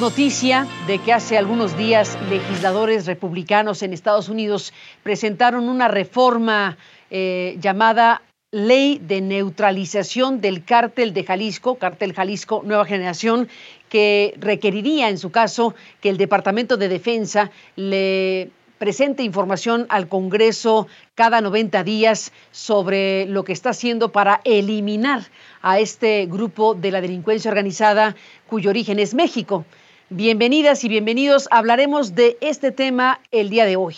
Noticia de que hace algunos días legisladores republicanos en Estados Unidos presentaron una reforma eh, llamada Ley de Neutralización del Cártel de Jalisco, Cártel Jalisco Nueva Generación, que requeriría, en su caso, que el Departamento de Defensa le presente información al Congreso cada 90 días sobre lo que está haciendo para eliminar a este grupo de la delincuencia organizada cuyo origen es México. Bienvenidas y bienvenidos. Hablaremos de este tema el día de hoy.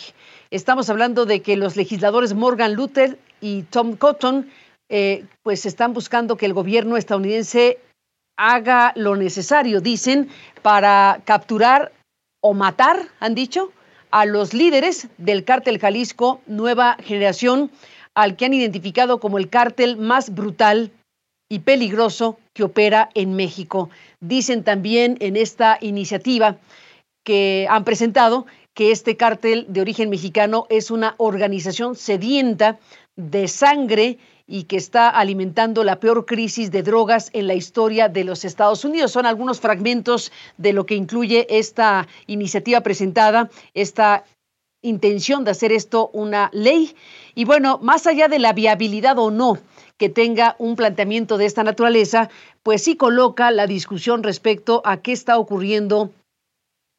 Estamos hablando de que los legisladores Morgan Luther y Tom Cotton eh, pues están buscando que el gobierno estadounidense haga lo necesario, dicen, para capturar o matar, han dicho, a los líderes del cártel Jalisco Nueva Generación, al que han identificado como el cártel más brutal y peligroso que opera en México. Dicen también en esta iniciativa que han presentado que este cártel de origen mexicano es una organización sedienta de sangre y que está alimentando la peor crisis de drogas en la historia de los Estados Unidos. Son algunos fragmentos de lo que incluye esta iniciativa presentada, esta intención de hacer esto una ley. Y bueno, más allá de la viabilidad o no que tenga un planteamiento de esta naturaleza, pues sí coloca la discusión respecto a qué está ocurriendo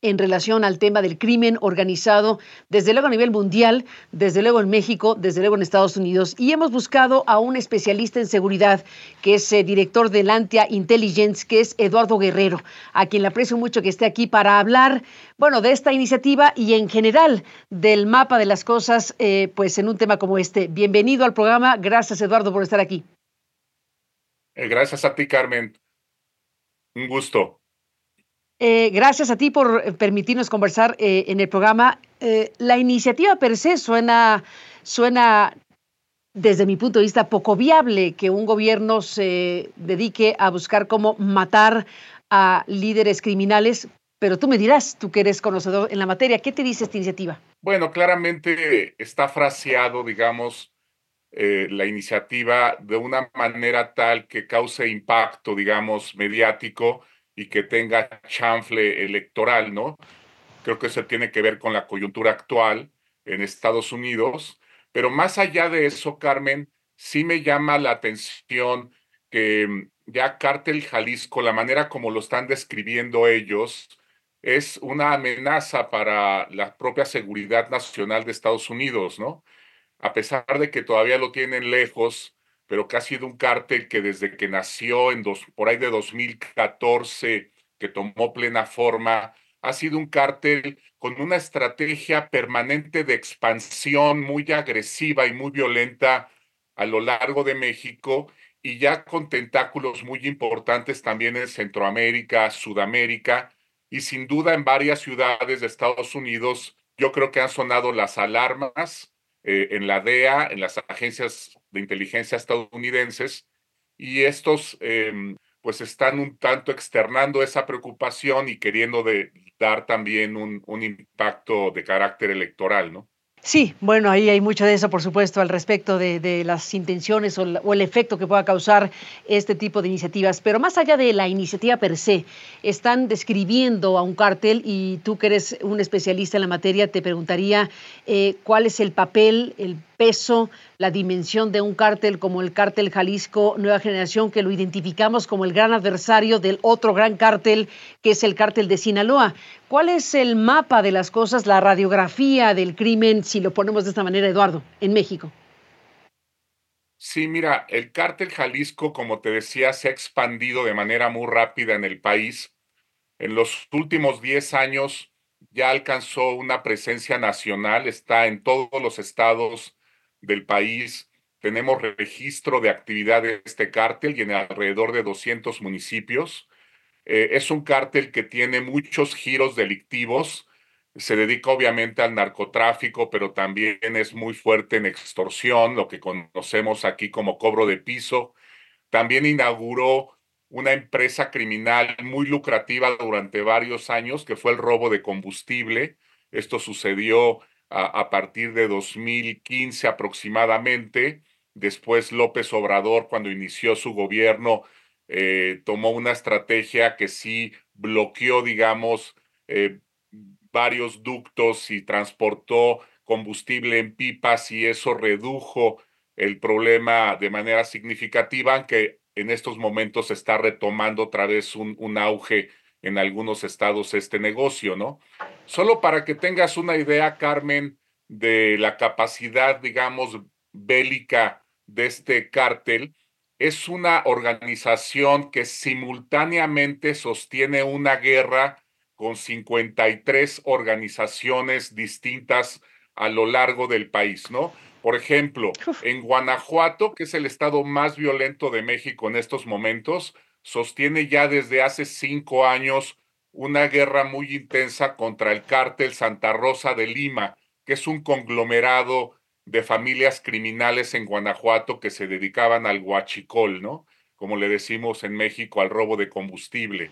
en relación al tema del crimen organizado, desde luego a nivel mundial, desde luego en México, desde luego en Estados Unidos. Y hemos buscado a un especialista en seguridad, que es eh, director de Lantia Intelligence, que es Eduardo Guerrero, a quien le aprecio mucho que esté aquí para hablar, bueno, de esta iniciativa y en general del mapa de las cosas, eh, pues en un tema como este. Bienvenido al programa. Gracias, Eduardo, por estar aquí. Eh, gracias a ti, Carmen. Un gusto. Eh, gracias a ti por eh, permitirnos conversar eh, en el programa. la iniciativa per se suena, suena, desde mi punto de vista, poco viable que un gobierno se dedique a buscar cómo matar a líderes criminales. Pero tú me dirás, tú que eres conocedor en la materia, ¿qué te dice esta iniciativa? Bueno, claramente está fraseado, digamos, la iniciativa de una manera tal que cause impacto, digamos, mediático y que tenga chanfle electoral, ¿no? Creo que eso tiene que ver con la coyuntura actual en Estados Unidos. Pero más allá de eso, Carmen, sí me llama la atención que mm, ya Cártel Jalisco, la manera como lo están describiendo ellos, es una amenaza para la propia seguridad nacional de Estados Unidos, ¿no? A pesar de que todavía lo tienen lejos, pero que ha sido un cártel que desde que nació en dos, por ahí de 2014, que tomó plena forma, ha sido un cártel con una estrategia permanente de expansión muy agresiva y muy violenta a lo largo de México y ya con tentáculos muy importantes también en Centroamérica, Sudamérica y sin duda en varias ciudades de Estados Unidos. Yo creo que han sonado las alarmas eh, en la DEA, en las agencias de inteligencia estadounidenses, y estos em, pues están un tanto externando esa preocupación y queriendo dar también un impacto de carácter electoral, ¿no? Sí, bueno, ahí hay mucho de eso, por supuesto, al respecto de, las intenciones o, el efecto que pueda causar este tipo de iniciativas. Pero más allá de la iniciativa per se, están describiendo a un cártel y tú que eres un especialista en la materia, te preguntaría eh, cuál es el papel, el peso, la dimensión de un cártel como el cártel Jalisco Nueva Generación, que lo identificamos como el gran adversario del otro gran cártel, que es el cártel de Sinaloa. ¿Cuál es el mapa de las cosas, la radiografía del crimen, si lo ponemos de esta manera, Eduardo, en México? Sí, mira, el cártel Jalisco, como te decía, se ha expandido de manera muy rápida en el país. En los últimos 10 años ya alcanzó una presencia nacional, está en todos los estados del país. Tenemos registro de actividad de este cártel y en alrededor de 200 municipios. Eh, es un cártel que tiene muchos giros delictivos. Se dedica obviamente al narcotráfico, pero también es muy fuerte en extorsión, lo que conocemos aquí como cobro de piso. También inauguró una empresa criminal muy lucrativa durante varios años, que fue el robo de combustible. Esto sucedió a, partir de 2015 aproximadamente. Después López Obrador, cuando inició su gobierno, eh, tomó una estrategia que sí bloqueó, digamos, eh, varios ductos y transportó combustible en pipas y eso redujo el problema de manera significativa, aunque en estos momentos está retomando otra vez un, un auge en algunos estados este negocio, ¿no? Solo para que tengas una idea, Carmen, de la capacidad, digamos, bélica de este cártel, es una organización que simultáneamente sostiene una guerra con 53 organizaciones distintas a lo largo del país, ¿no? Por ejemplo, en Guanajuato, que es el estado más violento de México en estos momentos, sostiene ya desde hace cinco años una guerra muy intensa contra el cártel Santa Rosa de Lima, que es un conglomerado de familias criminales en Guanajuato que se dedicaban al huachicol, ¿no? Como le decimos en México, al robo de combustible.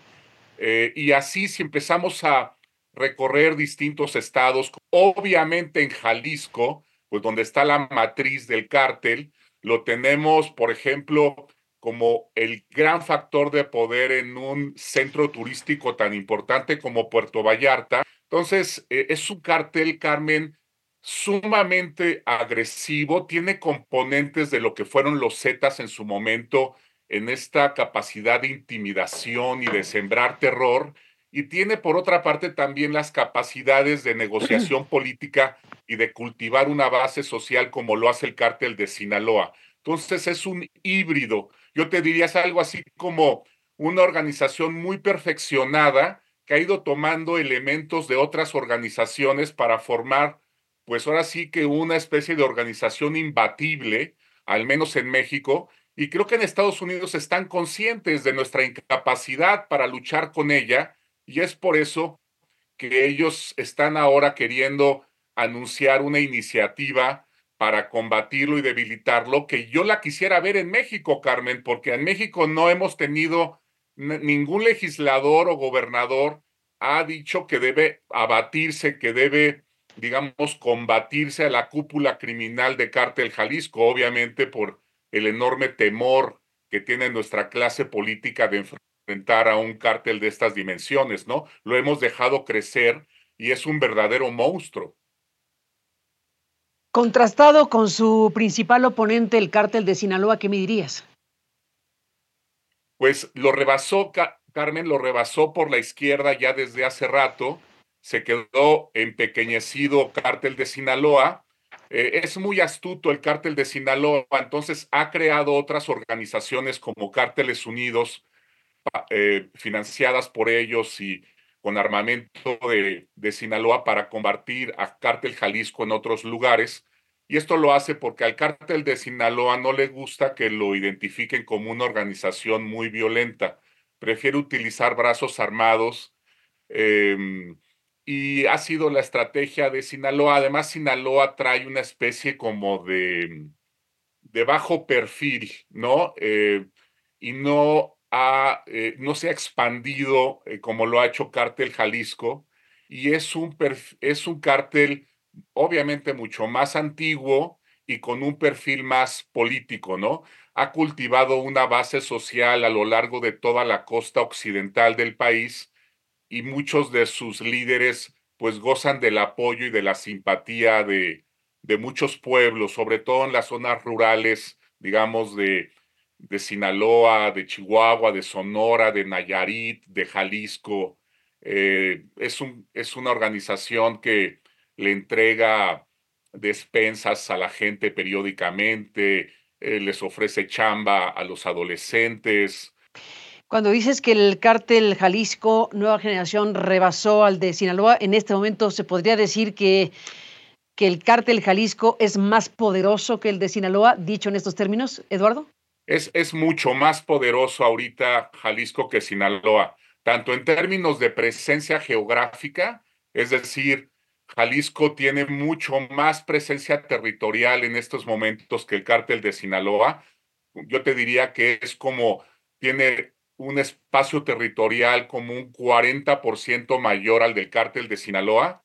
Eh, y así si empezamos a recorrer distintos estados, obviamente en Jalisco, pues donde está la matriz del cártel, lo tenemos, por ejemplo, como el gran factor de poder en un centro turístico tan importante como Puerto Vallarta. Entonces, eh, es un cártel, Carmen, sumamente agresivo, tiene componentes de lo que fueron los Zetas en su momento, en esta capacidad de intimidación y de sembrar terror, y tiene por otra parte también las capacidades de negociación política y de cultivar una base social como lo hace el cártel de Sinaloa. Entonces es un híbrido. Yo te diría es algo así como una organización muy perfeccionada que ha ido tomando elementos de otras organizaciones para formar, pues ahora sí que una especie de organización imbatible, al menos en México, y creo que en Estados Unidos están conscientes de nuestra incapacidad para luchar con ella y es por eso que ellos están ahora queriendo anunciar una iniciativa para combatirlo y debilitarlo, que yo la quisiera ver en México, Carmen, porque en México no hemos tenido ningún legislador o gobernador ha dicho que debe abatirse, que debe, digamos, combatirse a la cúpula criminal de Cártel Jalisco, obviamente por el enorme temor que tiene nuestra clase política de enfrentar a un cártel de estas dimensiones, ¿no? Lo hemos dejado crecer y es un verdadero monstruo. Contrastado con su principal oponente, el cártel de Sinaloa, ¿qué me dirías? Pues lo rebasó, Carmen, lo rebasó por la izquierda ya desde hace rato, se quedó empequeñecido cártel de Sinaloa. Eh, es muy astuto el cártel de Sinaloa, entonces ha creado otras organizaciones como Cárteles Unidos, eh, financiadas por ellos y con armamento de, de, Sinaloa para combatir a Cártel Jalisco en otros lugares. Y esto lo hace porque al Cártel de Sinaloa no le gusta que lo identifiquen como una organización muy violenta. Prefiere utilizar brazos armados. Em, y ha sido la estrategia de Sinaloa. Además, Sinaloa trae una especie como de, de bajo perfil, ¿no? Eh, y no eh, no se ha expandido eh, como lo ha hecho Cártel Jalisco y es un, es un cártel obviamente mucho más antiguo y con un perfil más político, ¿no? Ha cultivado una base social a lo largo de toda la costa occidental del país y muchos de sus líderes pues gozan del apoyo y de la simpatía de, de muchos pueblos, sobre todo en las zonas rurales, digamos, de, de Sinaloa, de Chihuahua, de Sonora, de Nayarit, de Jalisco. Eh, es, un, es una organización que le entrega despensas a la gente periódicamente, eh, les ofrece chamba a los adolescentes. Cuando dices que el cártel Jalisco Nueva Generación rebasó al de Sinaloa, en este momento se podría decir que, que el cártel Jalisco es más poderoso que el de Sinaloa, dicho en estos términos, Eduardo es, mucho más poderoso ahorita Jalisco que Sinaloa, tanto en términos de presencia geográfica, es decir, Jalisco tiene mucho más presencia territorial en estos momentos que el cártel de Sinaloa. Yo te diría que es como, tiene un espacio territorial como un 40% mayor al del cártel de Sinaloa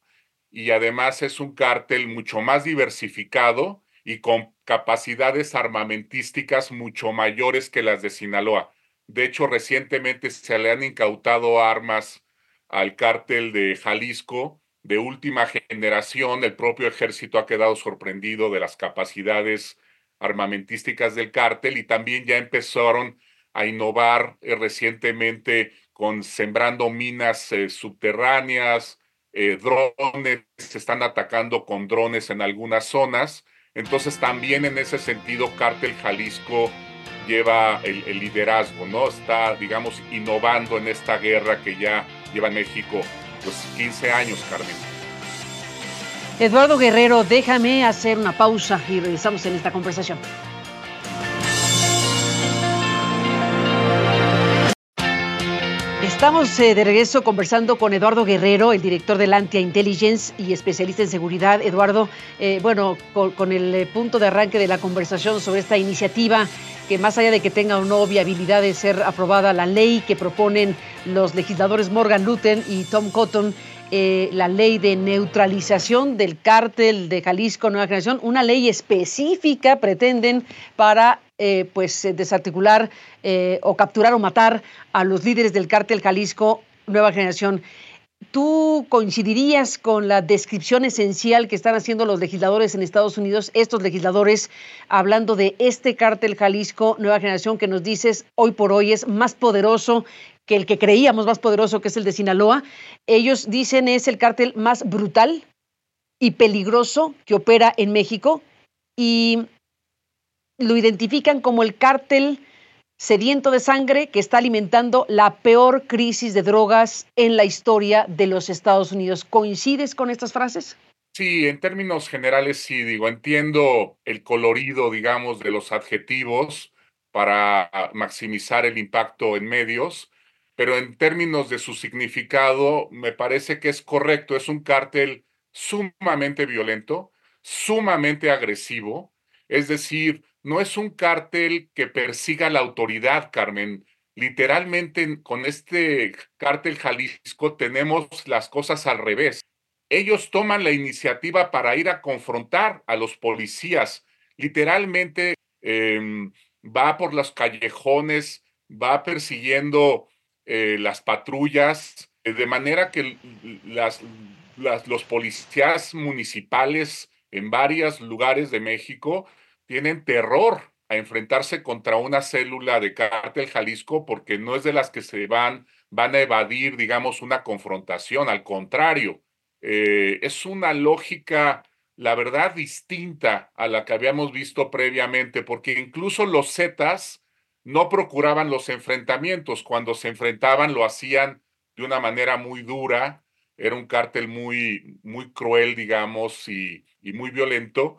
y además es un cártel mucho más diversificado y con capacidades armamentísticas mucho mayores que las de Sinaloa. De hecho, recientemente se le han incautado armas al cártel de Jalisco de última generación. El propio ejército ha quedado sorprendido de las capacidades armamentísticas del cártel y también ya empezaron a innovar eh, recientemente con sembrando minas eh, subterráneas, eh, drones, se están atacando con drones en algunas zonas. Entonces también en ese sentido, Cártel Jalisco lleva el, liderazgo, ¿no? Está, digamos, innovando en esta guerra que ya lleva México pues 15 años, Carmen. Eduardo Guerrero, déjame hacer una pausa y regresamos en esta conversación. Estamos eh, de regreso conversando con Eduardo Guerrero, el director del Antia Intelligence y especialista en seguridad. Eduardo, eh, bueno, con, el eh, punto de arranque de la conversación sobre esta iniciativa, que más allá de que tenga o no viabilidad de ser aprobada la ley que proponen los legisladores Morgan Lutten y Tom Cotton, la ley de neutralización del cártel de Jalisco Nueva Generación, una ley específica pretenden para eh, pues eh, desarticular eh, o capturar o matar a los líderes del cártel Jalisco Nueva Generación. ¿Tú coincidirías con la descripción esencial que están haciendo los legisladores en Estados Unidos, estos legisladores, hablando de este cártel Jalisco Nueva Generación que nos dices hoy por hoy es más poderoso que el que creíamos más poderoso, que es el de Sinaloa? Ellos dicen es el cártel más brutal y peligroso que opera en México. Y lo identifican como el cártel sediento de sangre que está alimentando la peor crisis de drogas en la historia de los Estados Unidos. ¿Coincides con estas frases? Sí, en términos generales sí, digo, entiendo el colorido, digamos, de los adjetivos para maximizar el impacto en medios, pero en términos de su significado, me parece que es correcto, es un cártel sumamente violento, sumamente agresivo, es decir, no es un cártel que persiga la autoridad, Carmen. Literalmente con este cártel Jalisco tenemos las cosas al revés. Ellos toman la iniciativa para ir a confrontar a los policías. Literalmente em, va por los callejones, va persiguiendo eh, las patrullas, eh, de manera que las, los policías municipales en varios lugares de México tienen terror a enfrentarse contra una célula de cártel Jalisco porque no es de las que se van, van a evadir, digamos, una confrontación, al contrario, eh, es una lógica, la verdad, distinta a la que habíamos visto previamente, porque incluso los Zetas no procuraban los enfrentamientos, cuando se enfrentaban lo hacían de una manera muy dura, era un cártel muy, muy cruel, digamos, y, y muy violento,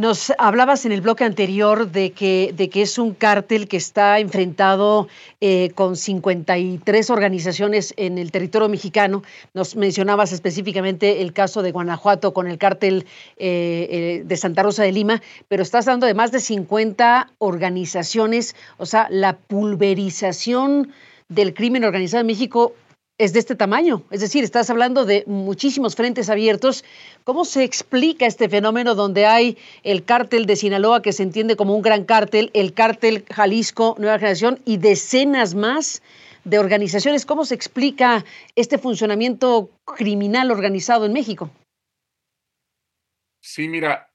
nos hablabas en el bloque anterior de que, de que es un cártel que está enfrentado eh, con 53 organizaciones en el territorio mexicano. Nos mencionabas específicamente el caso de Guanajuato con el cártel eh, eh, de Santa Rosa de Lima, pero estás hablando de más de 50 organizaciones, o sea, la pulverización del crimen organizado en México es de este tamaño. Es decir, estás hablando de muchísimos frentes abiertos. ¿Cómo se explica este fenómeno donde hay el cártel de Sinaloa, que se entiende como un gran cártel, el cártel Jalisco Nueva Generación y decenas más de organizaciones? ¿Cómo se explica este funcionamiento criminal organizado en México? Sí, mira,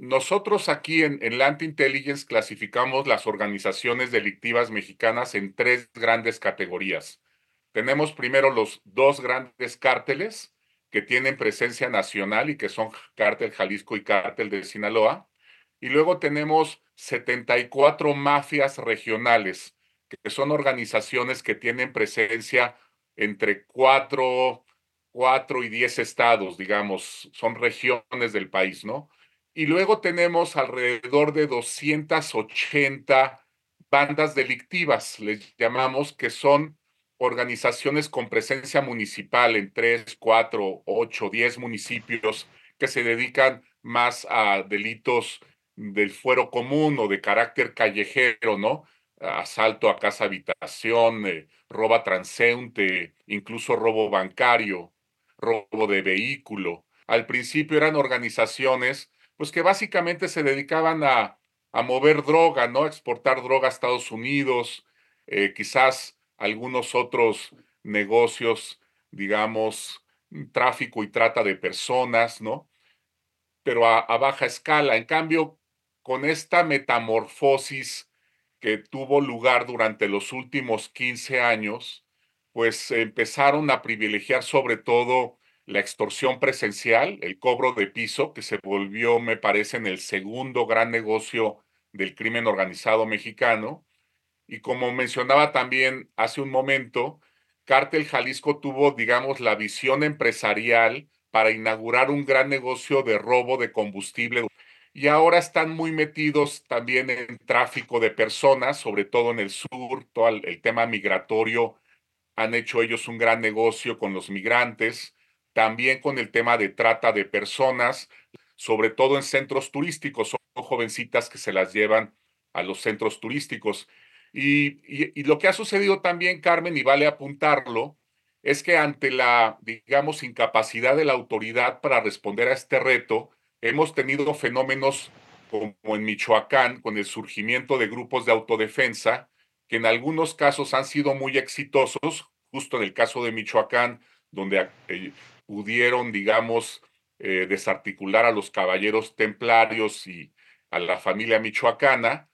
nosotros aquí en, en Intelligence clasificamos las organizaciones delictivas mexicanas en tres grandes categorías tenemos primero los dos grandes cárteles que tienen presencia nacional y que son Cártel Jalisco y Cártel de Sinaloa. Y luego tenemos 74 mafias regionales, que son organizaciones que tienen presencia entre cuatro, cuatro y diez estados, digamos, son regiones del país, ¿no? Y luego tenemos alrededor de 280 bandas delictivas, les llamamos, que son organizaciones con presencia municipal en tres, cuatro, ocho, diez municipios que se dedican más a delitos del fuero común o de carácter callejero, ¿no? Asalto a casa habitación, eh, roba transeúnte, incluso robo bancario, robo de vehículo. Al principio eran organizaciones pues que básicamente se dedicaban a a mover droga, ¿no? exportar droga a Estados Unidos, eh, quizás algunos otros negocios, digamos, tráfico y trata de personas, ¿no? Pero a, baja escala. En cambio, con esta metamorfosis que tuvo lugar durante los últimos 15 años, pues empezaron a privilegiar sobre todo la extorsión presencial, el cobro de piso, que se volvió, me parece, en el segundo gran negocio del crimen organizado mexicano. Y como mencionaba también hace un momento, Cártel Jalisco tuvo, digamos, la visión empresarial para inaugurar un gran negocio de robo de combustible. Y ahora están muy metidos también en tráfico de personas, sobre todo en el sur, todo el tema migratorio. Han hecho ellos un gran negocio con los migrantes también con el tema de trata de personas, sobre todo en centros turísticos. Son jovencitas que se las llevan a los centros turísticos. Y, lo que ha sucedido también, Carmen, y vale apuntarlo, es que ante la, digamos, incapacidad de la autoridad para responder a este reto, hemos tenido fenómenos como en Michoacán, con el surgimiento de grupos de autodefensa, que en algunos casos han sido muy exitosos, justo en el caso de Michoacán, donde eh, pudieron, digamos, eh, desarticular a los caballeros templarios y a la familia michoacana,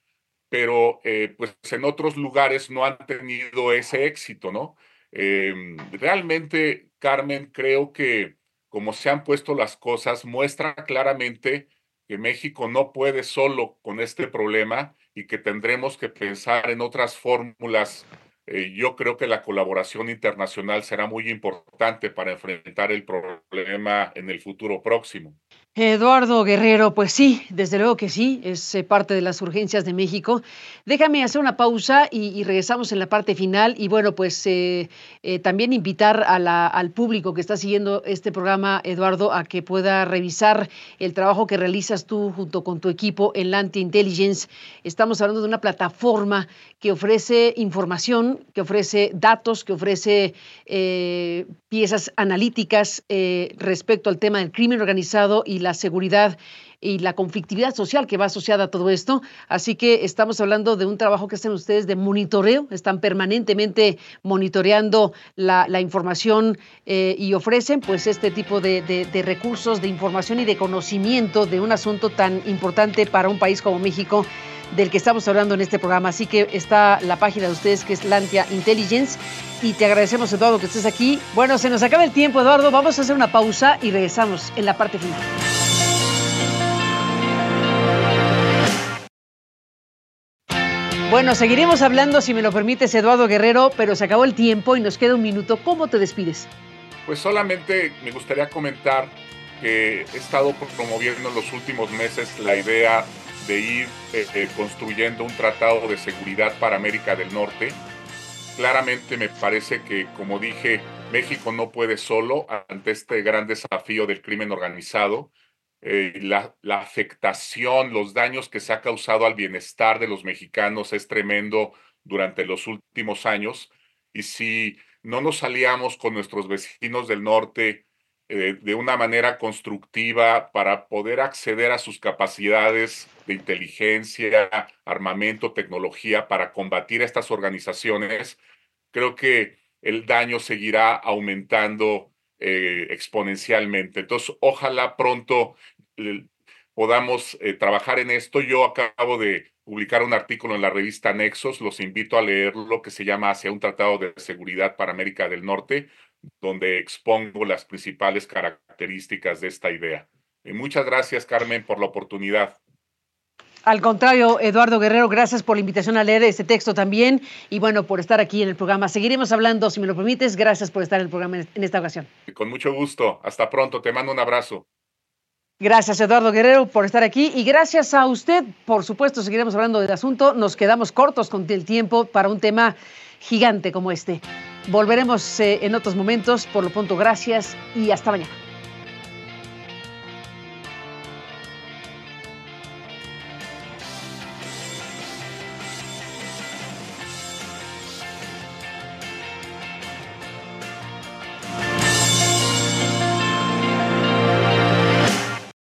pero eh, pues en otros lugares no han tenido ese éxito, ¿no? Em, realmente, Carmen, creo que como se han puesto las cosas, muestra claramente que México no puede solo con este problema y que tendremos que pensar en otras fórmulas eh, yo creo que la colaboración internacional será muy importante para enfrentar el problema en el futuro próximo. Eduardo Guerrero, pues sí, desde luego que sí, es eh, parte de las urgencias de México. Déjame hacer una pausa y, regresamos en la parte final. Y bueno, pues eh, eh, también invitar al público que está siguiendo este programa, Eduardo, a que pueda revisar el trabajo que realizas tú junto con tu equipo en Lanti Intelligence. Estamos hablando de una plataforma que ofrece información, que ofrece datos, que ofrece piezas analíticas respecto al tema del crimen organizado y la seguridad y la conflictividad social que va asociada a todo esto. Así que estamos hablando de un trabajo que hacen ustedes de monitoreo, están permanentemente monitoreando la, información eh, y ofrecen pues este tipo de, recursos, de información y de conocimiento de un asunto tan importante para un país como México del que estamos hablando en este programa. Así que está la página de ustedes que es Lantia Intelligence y te agradecemos Eduardo que estés aquí. Bueno, se nos acaba el tiempo Eduardo, vamos a hacer una pausa y regresamos en la parte final. Bueno, seguiremos hablando, si me lo permites, Eduardo Guerrero, pero se acabó el tiempo y nos queda un minuto. ¿Cómo te despides? Pues solamente me gustaría comentar que he estado promoviendo en los últimos meses la idea de ir eh, eh, construyendo un tratado de seguridad para América del Norte. Claramente me parece que, como dije, México no puede solo ante este gran desafío del crimen organizado. Eh, la, la, afectación, los daños que se ha causado al bienestar de los mexicanos es tremendo durante los últimos años. Y si no nos aliamos con nuestros vecinos del norte eh, de una manera constructiva para poder acceder a sus capacidades de inteligencia, armamento, tecnología para combatir estas organizaciones, creo que el daño seguirá aumentando eh, exponencialmente. Entonces, ojalá pronto eh, podamos trabajar en esto. Yo acabo de publicar un artículo en la revista Nexos, los invito a leerlo, que se llama Hacia un Tratado de Seguridad para América del Norte, donde expongo las principales características de esta idea. Y muchas gracias, Carmen, por la oportunidad. Al contrario, Eduardo Guerrero, gracias por la invitación a leer este texto también y bueno, por estar aquí en el programa. Seguiremos hablando, si me lo permites. Gracias por estar en el programa en esta ocasión. Con mucho gusto. Hasta pronto. Te mando un abrazo. Gracias, Eduardo Guerrero, por estar aquí y gracias a usted. Por supuesto, seguiremos hablando del asunto. Nos quedamos cortos con el tiempo para un tema gigante como este. Volveremos eh, en otros momentos. Por lo pronto, gracias y hasta mañana.